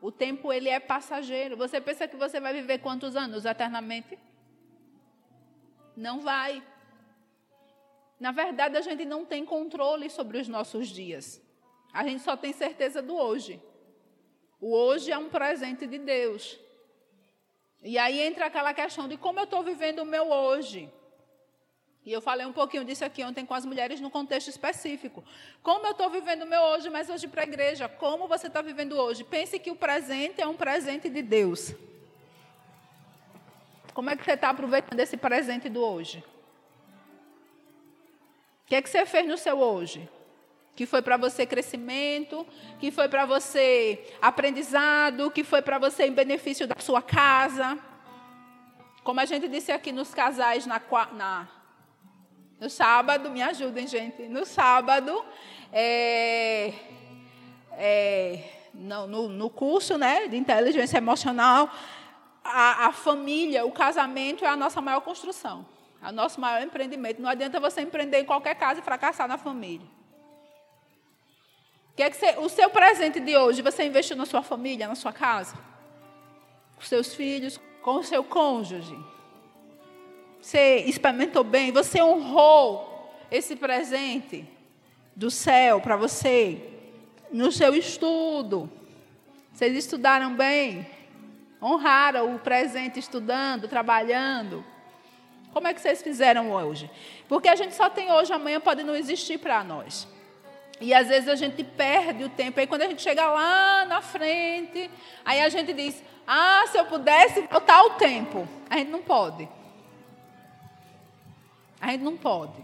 O tempo ele é passageiro. Você pensa que você vai viver quantos anos eternamente? Não vai. Na verdade, a gente não tem controle sobre os nossos dias. A gente só tem certeza do hoje. O hoje é um presente de Deus. E aí entra aquela questão de como eu estou vivendo o meu hoje. E eu falei um pouquinho disso aqui ontem com as mulheres no contexto específico. Como eu estou vivendo o meu hoje, mas hoje para a igreja. Como você está vivendo hoje? Pense que o presente é um presente de Deus. Como é que você está aproveitando esse presente do hoje? O que é que você fez no seu hoje? Que foi para você crescimento, que foi para você aprendizado, que foi para você em benefício da sua casa. Como a gente disse aqui nos casais na, na no sábado, me ajudem, gente. No sábado, é, é, no, no, no, curso né, de inteligência emocional, a, a família, o casamento é a nossa maior construção, é o nosso maior empreendimento. Não adianta você empreender em qualquer casa e fracassar na família. Que é que você, o seu presente de hoje, você investiu na sua família, na sua casa? Com seus filhos, com o seu cônjuge? Você experimentou bem? Você honrou esse presente do céu para você no seu estudo? Vocês estudaram bem? Honraram o presente estudando, trabalhando? Como é que vocês fizeram hoje? Porque a gente só tem hoje, amanhã pode não existir para nós. E às vezes a gente perde o tempo. Aí quando a gente chega lá na frente, aí a gente diz: Ah, se eu pudesse voltar o tempo. A gente não pode. A gente não pode.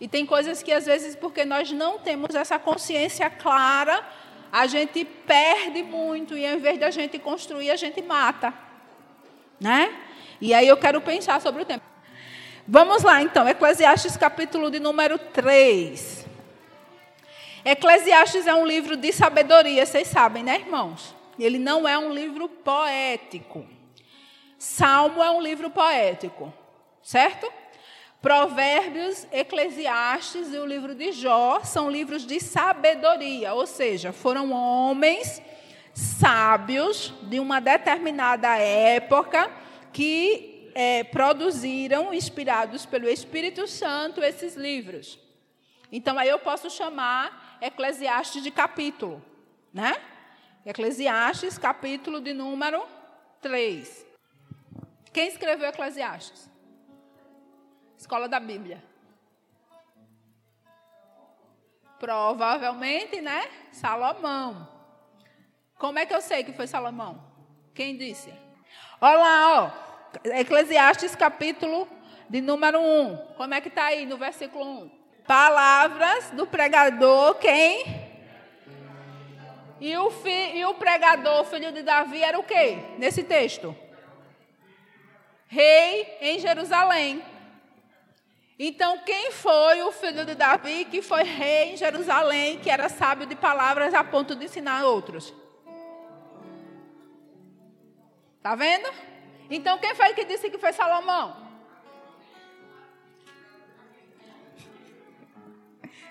E tem coisas que às vezes, porque nós não temos essa consciência clara, a gente perde muito e ao invés de a gente construir, a gente mata. Né? E aí eu quero pensar sobre o tempo. Vamos lá então, Eclesiastes capítulo de número 3. Eclesiastes é um livro de sabedoria, vocês sabem, né, irmãos? Ele não é um livro poético. Salmo é um livro poético certo? Provérbios, Eclesiastes e o livro de Jó são livros de sabedoria, ou seja, foram homens sábios de uma determinada época que é, produziram, inspirados pelo Espírito Santo, esses livros. Então, aí eu posso chamar Eclesiastes de capítulo, né? Eclesiastes, capítulo de número 3. Quem escreveu Eclesiastes? Escola da Bíblia. Provavelmente, né? Salomão. Como é que eu sei que foi Salomão? Quem disse? Olha lá, ó. Eclesiastes capítulo de número 1. Como é que está aí no versículo 1? Palavras do pregador, quem? E o, fi, e o pregador, filho de Davi, era o quê? Nesse texto? Rei em Jerusalém. Então, quem foi o filho de Davi que foi rei em Jerusalém, que era sábio de palavras a ponto de ensinar outros? Tá vendo? Então, quem foi que disse que foi Salomão?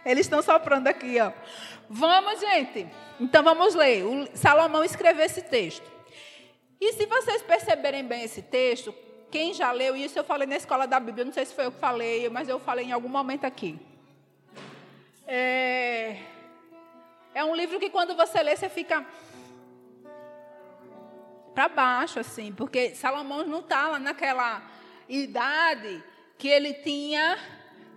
Eles estão soprando aqui, ó. Vamos, gente. Então, vamos ler. O Salomão escreveu esse texto. E se vocês perceberem bem esse texto, quem já leu isso, eu falei na escola da Bíblia, não sei se foi eu que falei, mas eu falei em algum momento aqui. É, é um livro que quando você lê, você fica para baixo, assim, porque Salomão não está lá naquela idade que ele tinha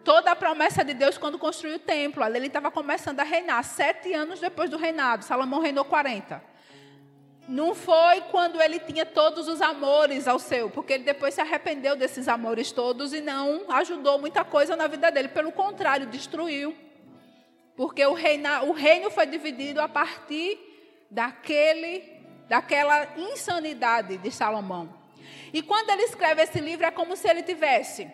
toda a promessa de Deus quando construiu o templo. Ali ele estava começando a reinar, sete anos depois do reinado. Salomão reinou 40. Não foi quando ele tinha todos os amores ao seu, porque ele depois se arrependeu desses amores todos e não ajudou muita coisa na vida dele. Pelo contrário, destruiu. Porque o, reina, o reino foi dividido a partir daquele, daquela insanidade de Salomão. E quando ele escreve esse livro, é como se ele tivesse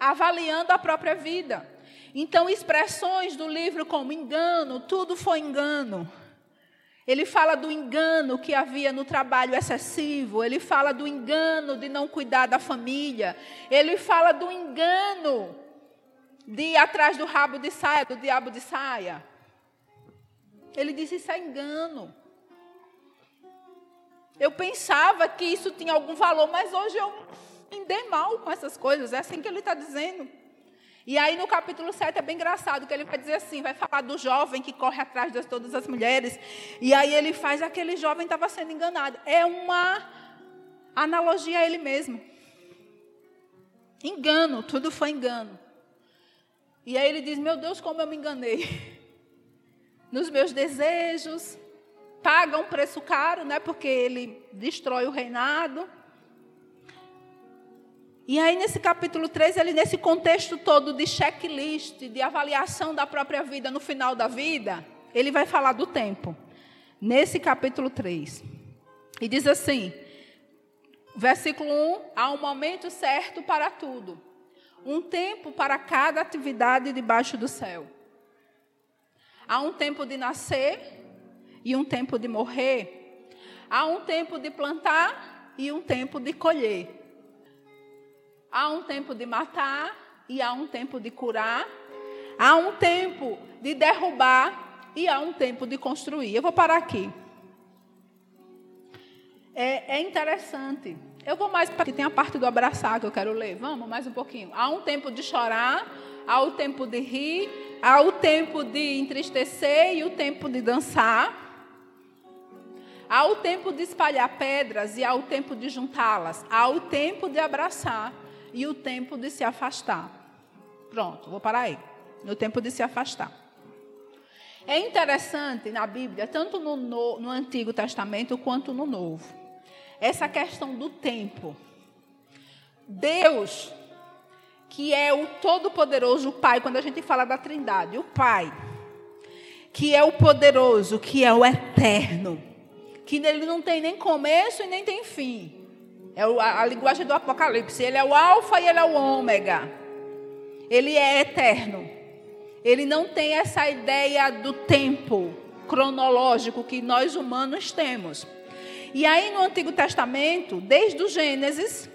avaliando a própria vida. Então, expressões do livro como engano, tudo foi engano ele fala do engano que havia no trabalho excessivo, ele fala do engano de não cuidar da família, ele fala do engano de ir atrás do rabo de saia, do diabo de saia. Ele diz: Isso é engano. Eu pensava que isso tinha algum valor, mas hoje eu me dei mal com essas coisas. É assim que ele está dizendo. E aí no capítulo 7 é bem engraçado, que ele vai dizer assim, vai falar do jovem que corre atrás de todas as mulheres. E aí ele faz aquele jovem estava sendo enganado. É uma analogia a ele mesmo. Engano, tudo foi engano. E aí ele diz: Meu Deus, como eu me enganei. Nos meus desejos, paga um preço caro, né? Porque ele destrói o reinado. E aí, nesse capítulo 3, ele, nesse contexto todo de checklist, de avaliação da própria vida no final da vida, ele vai falar do tempo. Nesse capítulo 3. E diz assim: versículo 1: há um momento certo para tudo, um tempo para cada atividade debaixo do céu. Há um tempo de nascer e um tempo de morrer. Há um tempo de plantar e um tempo de colher. Há um tempo de matar e há um tempo de curar. Há um tempo de derrubar e há um tempo de construir. Eu vou parar aqui. É, é interessante. Eu vou mais para que tem a parte do abraçar que eu quero ler. Vamos mais um pouquinho. Há um tempo de chorar, há o tempo de rir, há o tempo de entristecer e o tempo de dançar. Há o tempo de espalhar pedras e há o tempo de juntá-las. Há o tempo de abraçar e o tempo de se afastar. Pronto, vou parar aí. No tempo de se afastar. É interessante na Bíblia, tanto no, no, no Antigo Testamento quanto no Novo, essa questão do tempo. Deus, que é o Todo-Poderoso, o Pai, quando a gente fala da Trindade, o Pai, que é o poderoso, que é o eterno que ele não tem nem começo e nem tem fim. É a, a linguagem do Apocalipse. Ele é o Alfa e ele é o Ômega. Ele é eterno. Ele não tem essa ideia do tempo cronológico que nós humanos temos. E aí no Antigo Testamento, desde o Gênesis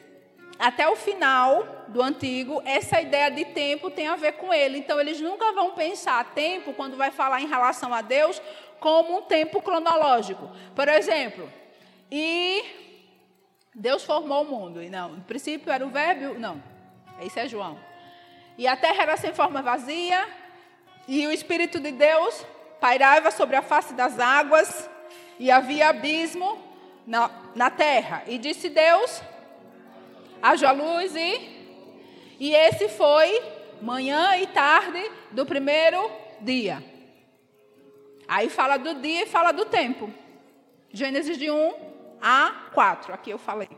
até o final do Antigo, essa ideia de tempo tem a ver com ele. Então eles nunca vão pensar tempo quando vai falar em relação a Deus como um tempo cronológico. Por exemplo, e Deus formou o mundo. E não, no princípio era o verbo, não. Isso é João. E a terra era sem forma vazia, e o Espírito de Deus pairava sobre a face das águas, e havia abismo na, na terra. E disse Deus: haja luz, e, e esse foi manhã e tarde do primeiro dia. Aí fala do dia e fala do tempo. Gênesis de 1 a 4, aqui eu falei.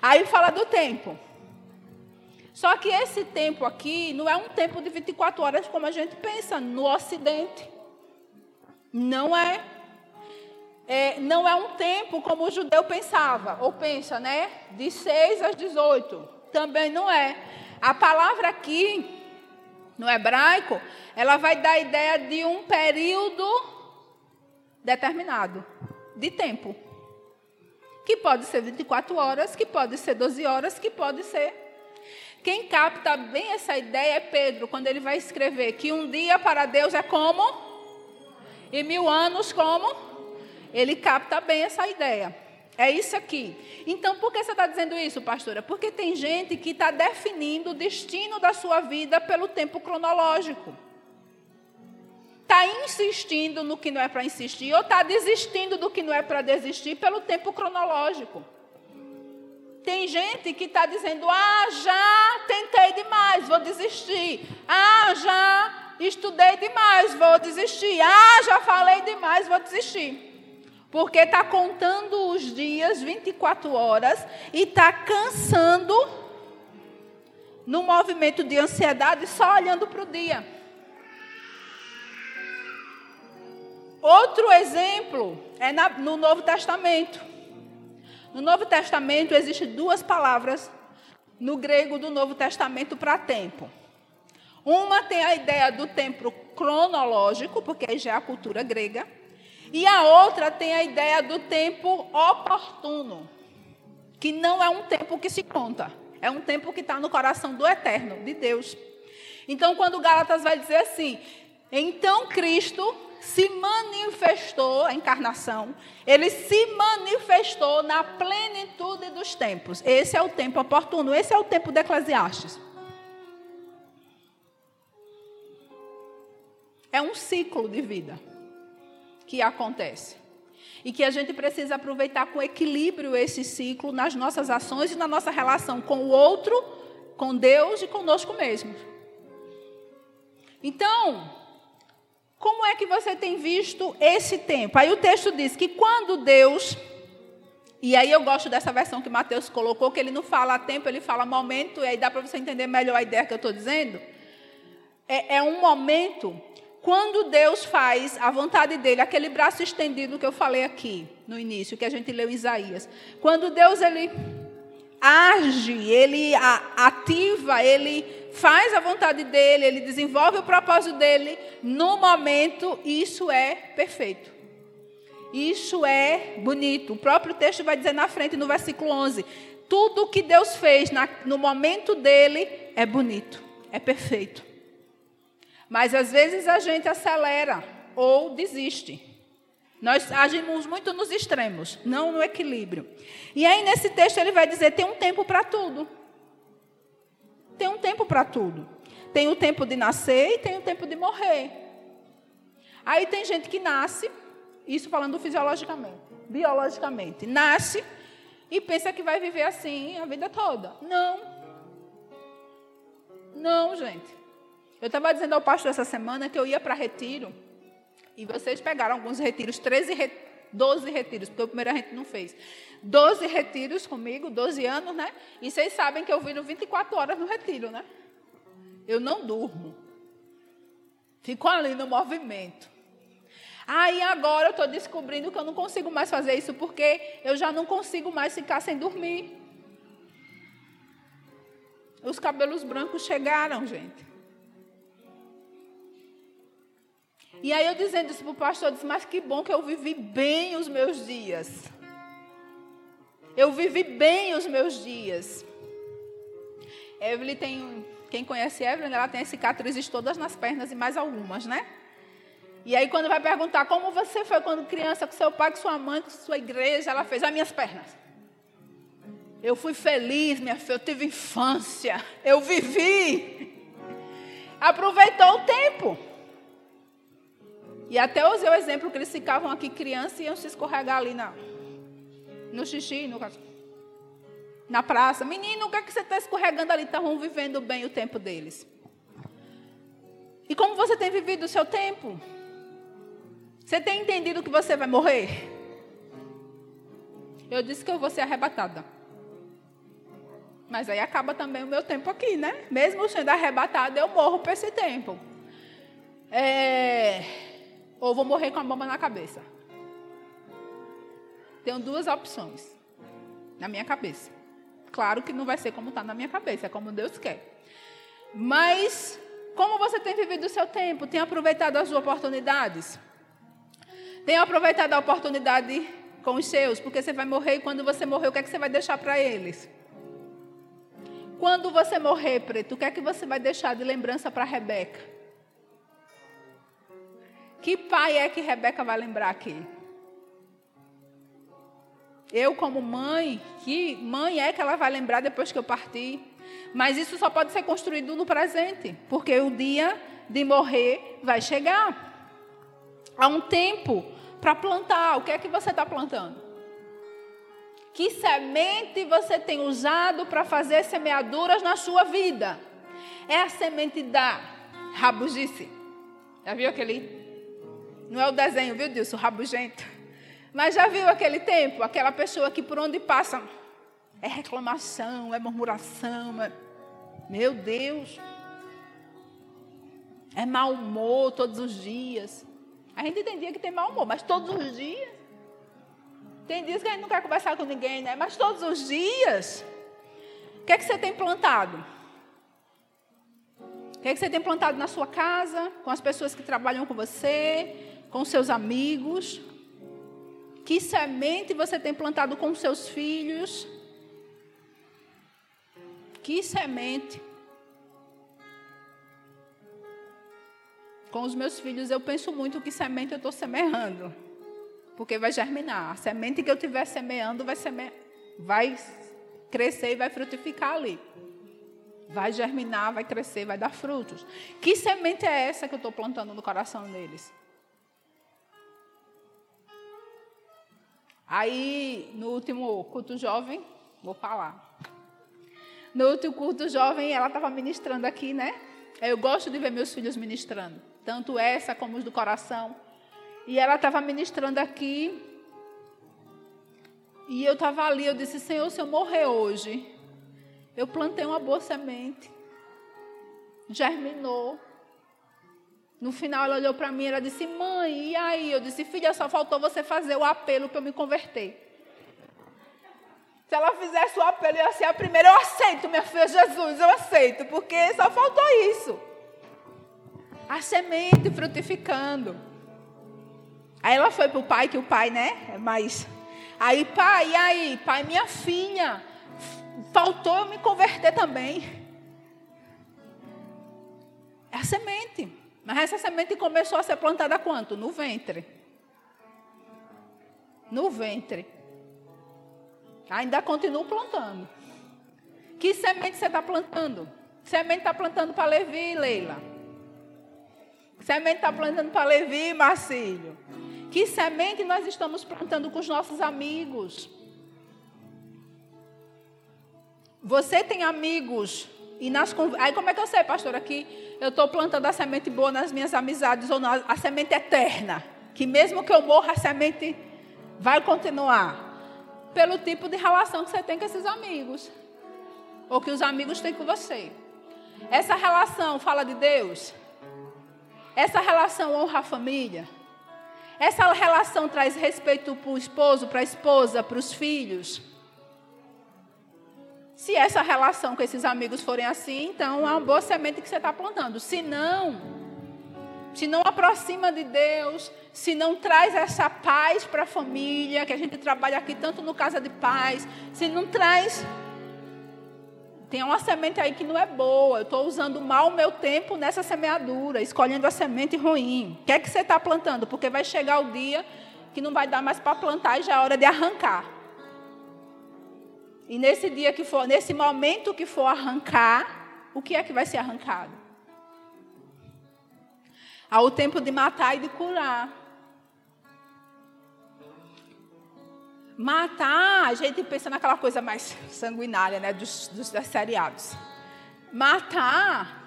Aí fala do tempo. Só que esse tempo aqui não é um tempo de 24 horas como a gente pensa no Ocidente. Não é. é não é um tempo como o judeu pensava, ou pensa, né? De 6 às 18. Também não é. A palavra aqui, no hebraico, ela vai dar a ideia de um período determinado de tempo. Que pode ser 24 horas, que pode ser 12 horas, que pode ser. Quem capta bem essa ideia é Pedro, quando ele vai escrever que um dia para Deus é como? E mil anos como? Ele capta bem essa ideia. É isso aqui. Então, por que você está dizendo isso, pastora? Porque tem gente que está definindo o destino da sua vida pelo tempo cronológico está insistindo no que não é para insistir, ou está desistindo do que não é para desistir pelo tempo cronológico. Tem gente que está dizendo: ah, já tentei demais, vou desistir. Ah, já estudei demais, vou desistir. Ah, já falei demais, vou desistir. Porque está contando os dias 24 horas e está cansando no movimento de ansiedade só olhando para o dia. Outro exemplo é na, no Novo Testamento. No Novo Testamento existem duas palavras no grego do Novo Testamento para tempo. Uma tem a ideia do tempo cronológico, porque já é a cultura grega, e a outra tem a ideia do tempo oportuno, que não é um tempo que se conta, é um tempo que está no coração do eterno, de Deus. Então, quando Gálatas vai dizer assim, então Cristo se manifestou, a encarnação, ele se manifestou na plenitude dos tempos. Esse é o tempo oportuno, esse é o tempo de Eclesiastes. É um ciclo de vida que acontece. E que a gente precisa aproveitar com equilíbrio esse ciclo nas nossas ações e na nossa relação com o outro, com Deus e conosco mesmos. Então, como é que você tem visto esse tempo? Aí o texto diz que quando Deus. E aí eu gosto dessa versão que Mateus colocou, que ele não fala tempo, ele fala momento, e aí dá para você entender melhor a ideia que eu estou dizendo. É, é um momento quando Deus faz a vontade dele, aquele braço estendido que eu falei aqui no início, que a gente leu em Isaías. Quando Deus ele age, ele ativa, ele faz a vontade dele, ele desenvolve o propósito dele, no momento isso é perfeito. Isso é bonito. O próprio texto vai dizer na frente, no versículo 11: tudo que Deus fez na, no momento dele é bonito, é perfeito. Mas às vezes a gente acelera ou desiste. Nós agimos muito nos extremos, não no equilíbrio. E aí, nesse texto, ele vai dizer: tem um tempo para tudo. Tem um tempo para tudo. Tem o tempo de nascer e tem o tempo de morrer. Aí tem gente que nasce, isso falando fisiologicamente, biologicamente, nasce e pensa que vai viver assim a vida toda. Não. Não, gente. Eu estava dizendo ao pastor essa semana que eu ia para retiro. E vocês pegaram alguns retiros, 13 re... 12 retiros, porque o primeiro a gente não fez. 12 retiros comigo, 12 anos, né? E vocês sabem que eu viro 24 horas no retiro, né? Eu não durmo. Fico ali no movimento. Aí agora eu estou descobrindo que eu não consigo mais fazer isso porque eu já não consigo mais ficar sem dormir. Os cabelos brancos chegaram, gente. E aí eu dizendo isso para o pastor, eu disse, mas que bom que eu vivi bem os meus dias. Eu vivi bem os meus dias. Evelyn tem, quem conhece Evelyn, ela tem cicatrizes todas nas pernas e mais algumas, né? E aí quando vai perguntar como você foi quando criança, com seu pai, com sua mãe, com sua igreja, ela fez as minhas pernas. Eu fui feliz, minha filha, eu tive infância, eu vivi. Aproveitou o tempo. E até usei o exemplo que eles ficavam aqui crianças e iam se escorregar ali na, no xixi, no, na praça. Menino, o que, é que você está escorregando ali? Estavam vivendo bem o tempo deles. E como você tem vivido o seu tempo? Você tem entendido que você vai morrer? Eu disse que eu vou ser arrebatada. Mas aí acaba também o meu tempo aqui, né? Mesmo sendo arrebatada, eu morro por esse tempo. É ou vou morrer com a bomba na cabeça. Tenho duas opções na minha cabeça. Claro que não vai ser como está na minha cabeça, é como Deus quer. Mas, como você tem vivido o seu tempo? Tem aproveitado as oportunidades? Tem aproveitado a oportunidade com os seus? Porque você vai morrer e quando você morrer, o que é que você vai deixar para eles? Quando você morrer, preto, o que é que você vai deixar de lembrança para Rebeca? Que pai é que Rebeca vai lembrar aqui? Eu, como mãe, que mãe é que ela vai lembrar depois que eu partir? Mas isso só pode ser construído no presente, porque o dia de morrer vai chegar. Há um tempo para plantar. O que é que você está plantando? Que semente você tem usado para fazer semeaduras na sua vida? É a semente da rabugice. Já viu aquele não é o desenho, viu, Dilson? Rabugento. Mas já viu aquele tempo? Aquela pessoa que por onde passa é reclamação, é murmuração. É... Meu Deus. É mau humor todos os dias. A gente tem dia que tem mau humor, mas todos os dias. Tem dias que a gente não quer conversar com ninguém, né? Mas todos os dias. O que é que você tem plantado? O que é que você tem plantado na sua casa, com as pessoas que trabalham com você, com seus amigos? Que semente você tem plantado com seus filhos? Que semente? Com os meus filhos, eu penso muito que semente eu estou semeando. Porque vai germinar. A semente que eu estiver semeando vai, seme... vai crescer e vai frutificar ali. Vai germinar, vai crescer, vai dar frutos. Que semente é essa que eu estou plantando no coração deles? Aí, no último culto jovem, vou falar. No último culto jovem, ela estava ministrando aqui, né? Eu gosto de ver meus filhos ministrando, tanto essa como os do coração. E ela estava ministrando aqui. E eu estava ali, eu disse: Senhor, se eu morrer hoje, eu plantei uma boa semente, germinou. No final ela olhou para mim e ela disse: Mãe, e aí? Eu disse: Filha, só faltou você fazer o apelo para eu me converter. Se ela fizesse o apelo, eu ia ser a primeira. Eu aceito, minha filha Jesus, eu aceito, porque só faltou isso. A semente frutificando. Aí ela foi para o pai, que o pai, né? É mais. Aí, pai, e aí? Pai, minha filha, faltou eu me converter também. É a semente. Mas essa semente começou a ser plantada quanto? No ventre. No ventre. Ainda continuo plantando. Que semente você está plantando? Semente está plantando para Levi, Leila. Semente está plantando para Levi, Marcílio. Que semente nós estamos plantando com os nossos amigos? Você tem amigos e nas aí como é que eu sei, pastor, aqui eu estou plantando a semente boa nas minhas amizades ou não, a semente eterna, que mesmo que eu morra a semente vai continuar pelo tipo de relação que você tem com esses amigos ou que os amigos têm com você. Essa relação fala de Deus. Essa relação honra a família. Essa relação traz respeito para o esposo, para a esposa, para os filhos. Se essa relação com esses amigos forem assim, então é uma boa semente que você está plantando. Se não, se não aproxima de Deus, se não traz essa paz para a família, que a gente trabalha aqui tanto no Casa de Paz, se não traz. Tem uma semente aí que não é boa. Eu estou usando mal o meu tempo nessa semeadura, escolhendo a semente ruim. O que é que você está plantando? Porque vai chegar o dia que não vai dar mais para plantar e já é hora de arrancar. E nesse dia que for, nesse momento que for arrancar, o que é que vai ser arrancado? Há o tempo de matar e de curar. Matar, a gente pensa naquela coisa mais sanguinária, né, dos, dos, dos seriados. Matar,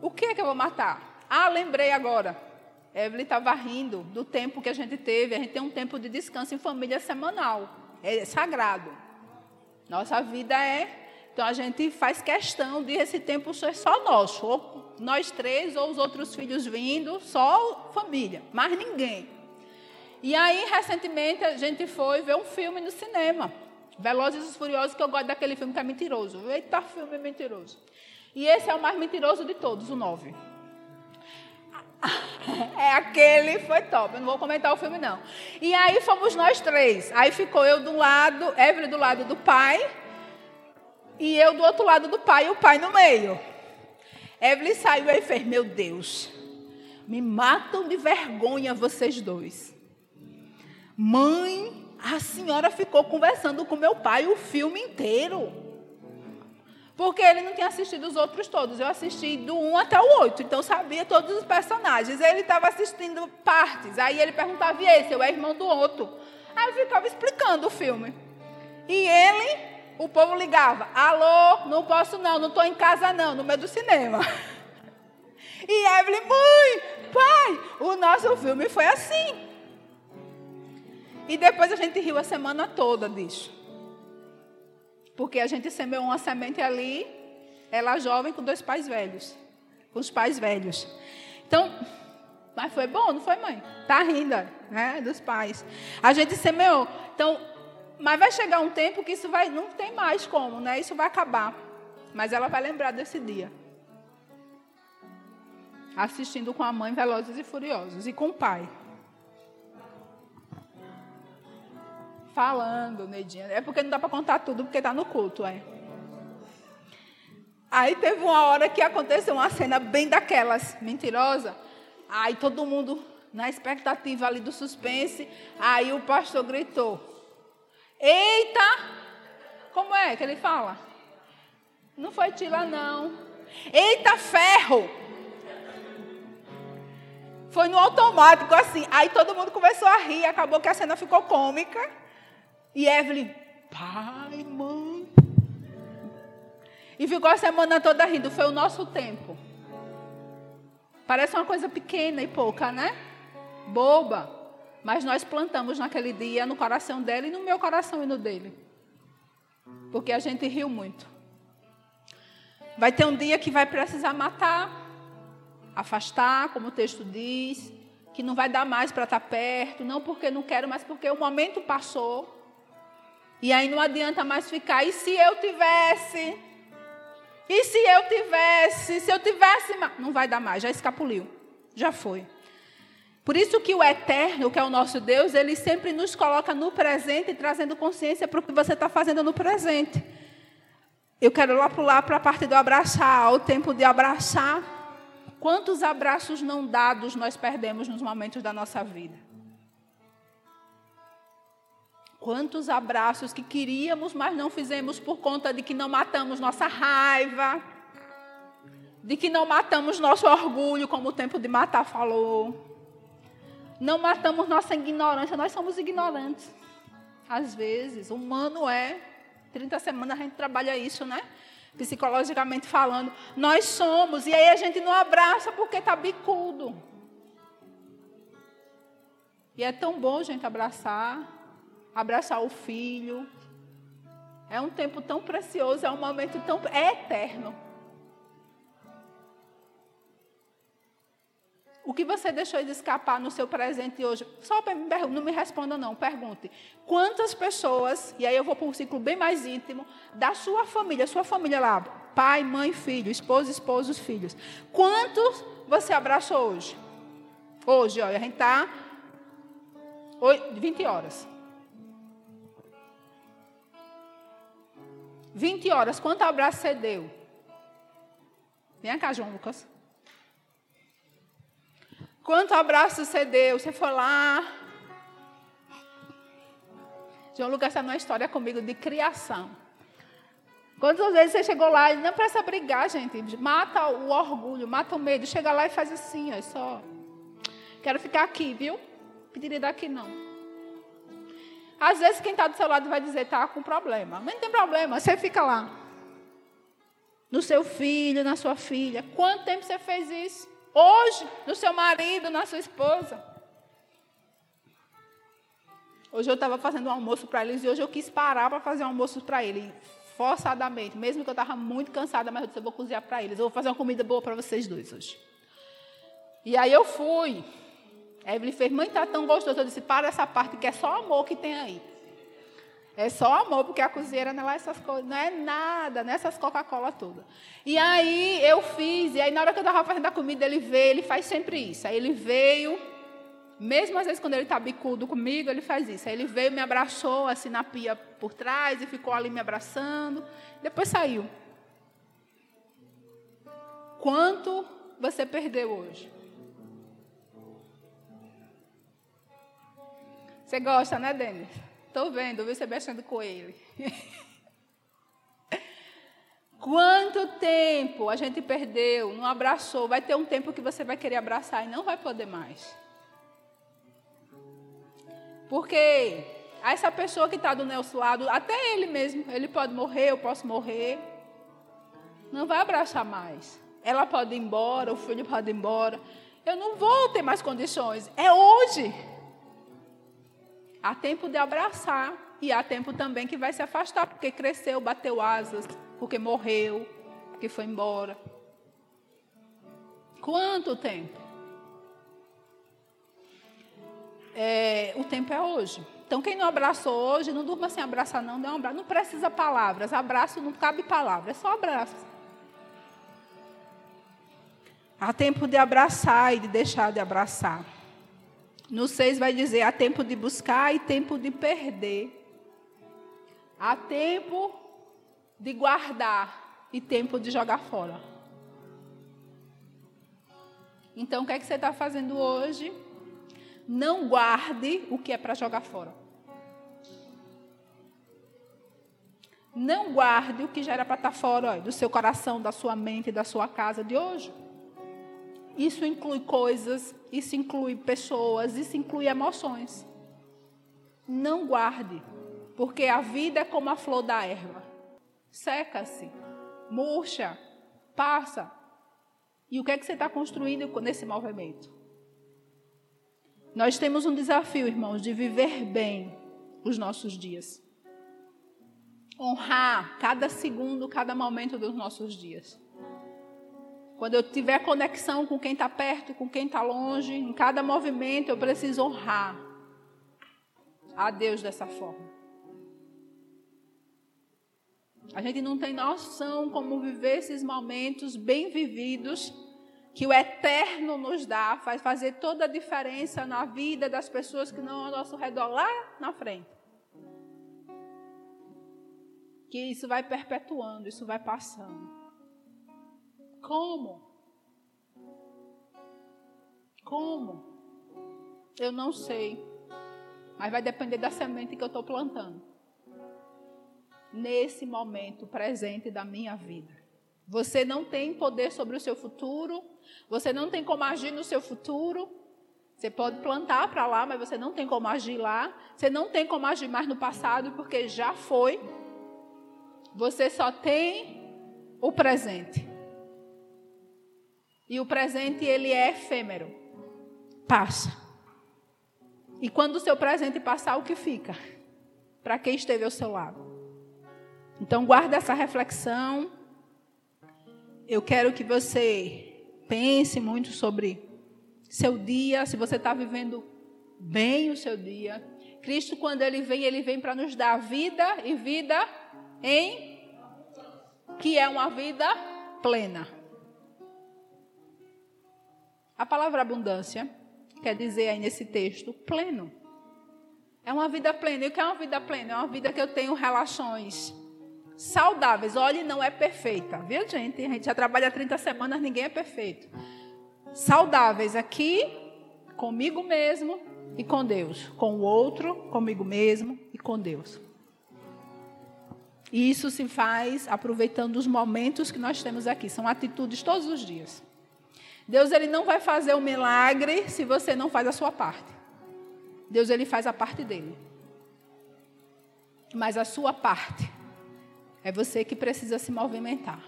o que é que eu vou matar? Ah, lembrei agora. Evelyn estava rindo do tempo que a gente teve. A gente tem um tempo de descanso em família semanal. É sagrado. Nossa vida é. Então a gente faz questão de esse tempo ser só nosso, ou nós três, ou os outros filhos vindo, só família, mais ninguém. E aí, recentemente, a gente foi ver um filme no cinema. Velozes e Furiosos, que eu gosto daquele filme que é mentiroso. Eita, filme mentiroso. E esse é o mais mentiroso de todos, o 9. É aquele, foi top. Eu não vou comentar o filme, não. E aí fomos nós três. Aí ficou eu do lado, Evelyn do lado do pai, e eu do outro lado do pai, e o pai no meio. Evelyn saiu e fez: Meu Deus, me matam de vergonha vocês dois. Mãe, a senhora ficou conversando com meu pai o filme inteiro. Porque ele não tinha assistido os outros todos. Eu assisti do 1 até o 8, então sabia todos os personagens. Ele estava assistindo partes. Aí ele perguntava, e esse? Eu é irmão do outro. Aí eu ficava explicando o filme. E ele, o povo ligava, alô, não posso não, não estou em casa não, no meio do cinema. E Evelyn, mãe, pai, o nosso filme foi assim. E depois a gente riu a semana toda disso. Porque a gente semeou uma semente ali, ela jovem com dois pais velhos. Com os pais velhos. Então, mas foi bom, não foi, mãe? Tá rindo, né? Dos pais. A gente semeou. Então, mas vai chegar um tempo que isso vai, não tem mais como, né? Isso vai acabar. Mas ela vai lembrar desse dia. Assistindo com a mãe Velozes e Furiosos e com o pai. Falando, Nedinha. É porque não dá para contar tudo, porque está no culto, é. Aí teve uma hora que aconteceu uma cena bem daquelas, mentirosa. Aí todo mundo na expectativa ali do suspense. Aí o pastor gritou: Eita! Como é que ele fala? Não foi Tila, não. Eita ferro! Foi no automático assim. Aí todo mundo começou a rir. Acabou que a cena ficou cômica. E Evelyn, pai, mãe. E ficou a semana toda rindo. Foi o nosso tempo. Parece uma coisa pequena e pouca, né? Boba. Mas nós plantamos naquele dia no coração dela e no meu coração e no dele. Porque a gente riu muito. Vai ter um dia que vai precisar matar, afastar, como o texto diz, que não vai dar mais para estar tá perto, não porque não quero, mas porque o momento passou. E aí não adianta mais ficar. E se eu tivesse? E se eu tivesse? Se eu tivesse. Não vai dar mais, já escapuliu. Já foi. Por isso que o eterno, que é o nosso Deus, ele sempre nos coloca no presente, trazendo consciência para o que você está fazendo no presente. Eu quero lá pular para a parte do abraçar, o tempo de abraçar. Quantos abraços não dados nós perdemos nos momentos da nossa vida? Quantos abraços que queríamos, mas não fizemos por conta de que não matamos nossa raiva, de que não matamos nosso orgulho, como o tempo de matar falou. Não matamos nossa ignorância, nós somos ignorantes. Às vezes, humano é. 30 semanas a gente trabalha isso, né? Psicologicamente falando. Nós somos, e aí a gente não abraça porque está bicudo. E é tão bom, gente, abraçar. Abraçar o filho. É um tempo tão precioso, é um momento tão. É eterno. O que você deixou de escapar no seu presente hoje? Só não me responda não, pergunte. Quantas pessoas, e aí eu vou para um ciclo bem mais íntimo, da sua família, sua família lá, pai, mãe, filho, esposa, esposo, os filhos. Quantos você abraçou hoje? Hoje, olha, a gente está 20 horas. 20 horas, quanto abraço você deu? Vem cá, João Lucas. Quanto abraço você deu? Você foi lá. João Lucas está numa história comigo de criação. Quantas vezes você chegou lá e não precisa brigar, gente. Mata o orgulho, mata o medo. Chega lá e faz assim, ó, só. Quero ficar aqui, viu? Pediria daqui não. Às vezes quem está do seu lado vai dizer, tá com problema. Mas não tem problema, você fica lá. No seu filho, na sua filha. Quanto tempo você fez isso? Hoje, no seu marido, na sua esposa. Hoje eu estava fazendo um almoço para eles e hoje eu quis parar para fazer um almoço para eles, forçadamente, mesmo que eu estava muito cansada, mas eu disse, eu vou cozinhar para eles, eu vou fazer uma comida boa para vocês dois hoje. E aí eu fui. A Evelyn fez, mãe, está tão gostoso. Eu disse, para essa parte que é só amor que tem aí. É só amor, porque a cozinheira não é essas coisas, não é nada, não é Coca-Cola todas. E aí eu fiz, e aí na hora que eu estava fazendo a comida, ele veio, ele faz sempre isso. Aí ele veio, mesmo às vezes quando ele está bicudo comigo, ele faz isso. Aí ele veio, me abraçou assim na pia por trás e ficou ali me abraçando. Depois saiu. Quanto você perdeu hoje? Você gosta, né, Denis? Estou vendo, viu você mexendo com ele. Quanto tempo a gente perdeu, não abraçou? Vai ter um tempo que você vai querer abraçar e não vai poder mais. Porque essa pessoa que está do nosso lado, até ele mesmo, ele pode morrer, eu posso morrer. Não vai abraçar mais. Ela pode ir embora, o filho pode ir embora. Eu não vou ter mais condições. É hoje. Há tempo de abraçar e há tempo também que vai se afastar, porque cresceu, bateu asas, porque morreu, porque foi embora. Quanto tempo? É, o tempo é hoje. Então, quem não abraçou hoje, não durma sem abraçar, não. Abraço. Não precisa palavras. Abraço não cabe palavras, é só abraço. Há tempo de abraçar e de deixar de abraçar. No 6 vai dizer: há tempo de buscar e tempo de perder. Há tempo de guardar e tempo de jogar fora. Então, o que é que você está fazendo hoje? Não guarde o que é para jogar fora. Não guarde o que já era para estar tá fora do seu coração, da sua mente, da sua casa de hoje. Isso inclui coisas, isso inclui pessoas, isso inclui emoções. Não guarde, porque a vida é como a flor da erva. Seca-se, murcha, passa. E o que é que você está construindo nesse movimento? Nós temos um desafio, irmãos, de viver bem os nossos dias. Honrar cada segundo, cada momento dos nossos dias. Quando eu tiver conexão com quem está perto, com quem está longe, em cada movimento eu preciso honrar a Deus dessa forma. A gente não tem noção como viver esses momentos bem vividos que o eterno nos dá, faz fazer toda a diferença na vida das pessoas que não ao nosso redor lá na frente. Que isso vai perpetuando, isso vai passando. Como? Como? Eu não sei. Mas vai depender da semente que eu estou plantando. Nesse momento presente da minha vida. Você não tem poder sobre o seu futuro. Você não tem como agir no seu futuro. Você pode plantar para lá, mas você não tem como agir lá. Você não tem como agir mais no passado, porque já foi. Você só tem o presente. E o presente ele é efêmero. Passa. E quando o seu presente passar, o que fica? Para quem esteve ao seu lado. Então guarda essa reflexão. Eu quero que você pense muito sobre seu dia, se você está vivendo bem o seu dia. Cristo, quando ele vem, ele vem para nos dar vida e vida em que é uma vida plena. A palavra abundância quer dizer aí nesse texto pleno. É uma vida plena. E o que é uma vida plena? É uma vida que eu tenho relações saudáveis. Olhe, não é perfeita, viu, gente? A gente já trabalha 30 semanas, ninguém é perfeito. Saudáveis aqui, comigo mesmo e com Deus. Com o outro, comigo mesmo e com Deus. E isso se faz aproveitando os momentos que nós temos aqui. São atitudes todos os dias. Deus ele não vai fazer o um milagre se você não faz a sua parte. Deus ele faz a parte dele. Mas a sua parte é você que precisa se movimentar.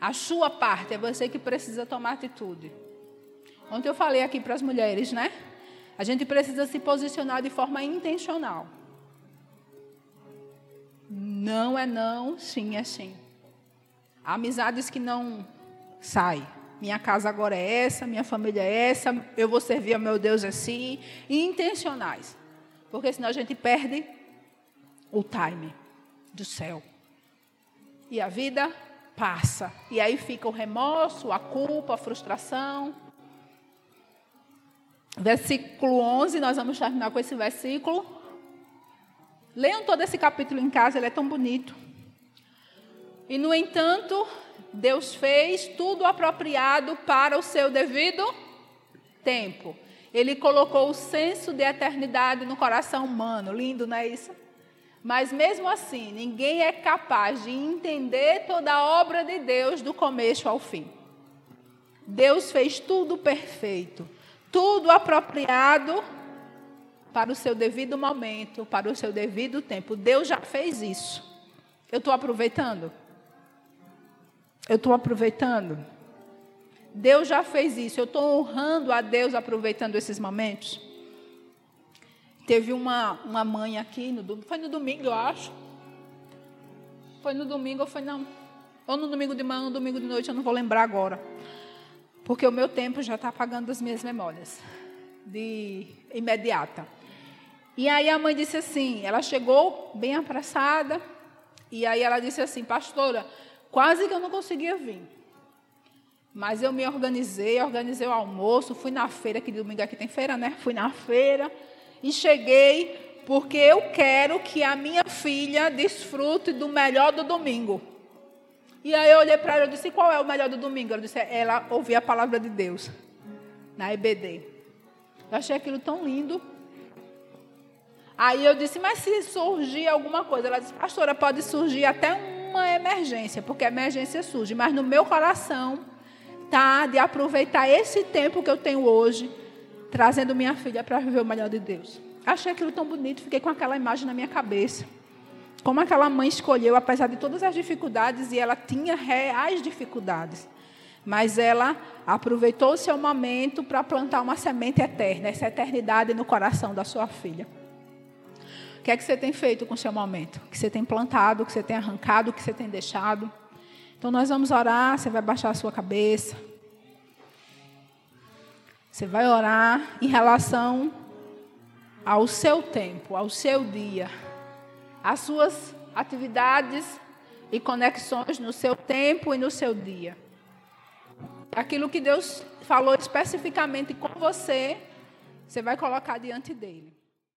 A sua parte é você que precisa tomar atitude. Ontem eu falei aqui para as mulheres, né? A gente precisa se posicionar de forma intencional. Não é não, sim é sim. Há amizades que não saem. Minha casa agora é essa, minha família é essa, eu vou servir ao meu Deus assim. E intencionais. Porque senão a gente perde o time do céu. E a vida passa. E aí fica o remorso, a culpa, a frustração. Versículo 11, nós vamos terminar com esse versículo. Leiam todo esse capítulo em casa, ele é tão bonito. E, no entanto, Deus fez tudo apropriado para o seu devido tempo. Ele colocou o senso de eternidade no coração humano. Lindo, não é isso? Mas mesmo assim, ninguém é capaz de entender toda a obra de Deus do começo ao fim. Deus fez tudo perfeito, tudo apropriado para o seu devido momento, para o seu devido tempo. Deus já fez isso. Eu estou aproveitando? Eu estou aproveitando? Deus já fez isso. Eu estou honrando a Deus aproveitando esses momentos? Teve uma, uma mãe aqui, no, foi no domingo, eu acho. Foi no domingo ou foi não? Ou no domingo de manhã ou no domingo de noite, eu não vou lembrar agora. Porque o meu tempo já está apagando as minhas memórias. De imediata. E aí a mãe disse assim, ela chegou bem apressada, e aí ela disse assim, pastora, quase que eu não conseguia vir. Mas eu me organizei, organizei o almoço, fui na feira, que domingo aqui tem feira, né? Fui na feira e cheguei porque eu quero que a minha filha desfrute do melhor do domingo. E aí eu olhei para ela e disse: qual é o melhor do domingo? Ela disse: ela ouvir a palavra de Deus na EBD. Eu achei aquilo tão lindo. Aí eu disse: mas se surgir alguma coisa? Ela disse: pastora, pode surgir até uma emergência, porque emergência surge, mas no meu coração tá de aproveitar esse tempo que eu tenho hoje, trazendo minha filha para viver o melhor de Deus. Achei aquilo tão bonito, fiquei com aquela imagem na minha cabeça como aquela mãe escolheu, apesar de todas as dificuldades, e ela tinha reais dificuldades, mas ela aproveitou o seu momento para plantar uma semente eterna, essa eternidade no coração da sua filha. Que é que você tem feito com o seu momento? O que você tem plantado, o que você tem arrancado, o que você tem deixado? Então nós vamos orar, você vai baixar a sua cabeça. Você vai orar em relação ao seu tempo, ao seu dia as suas atividades e conexões no seu tempo e no seu dia. Aquilo que Deus falou especificamente com você, você vai colocar diante dele.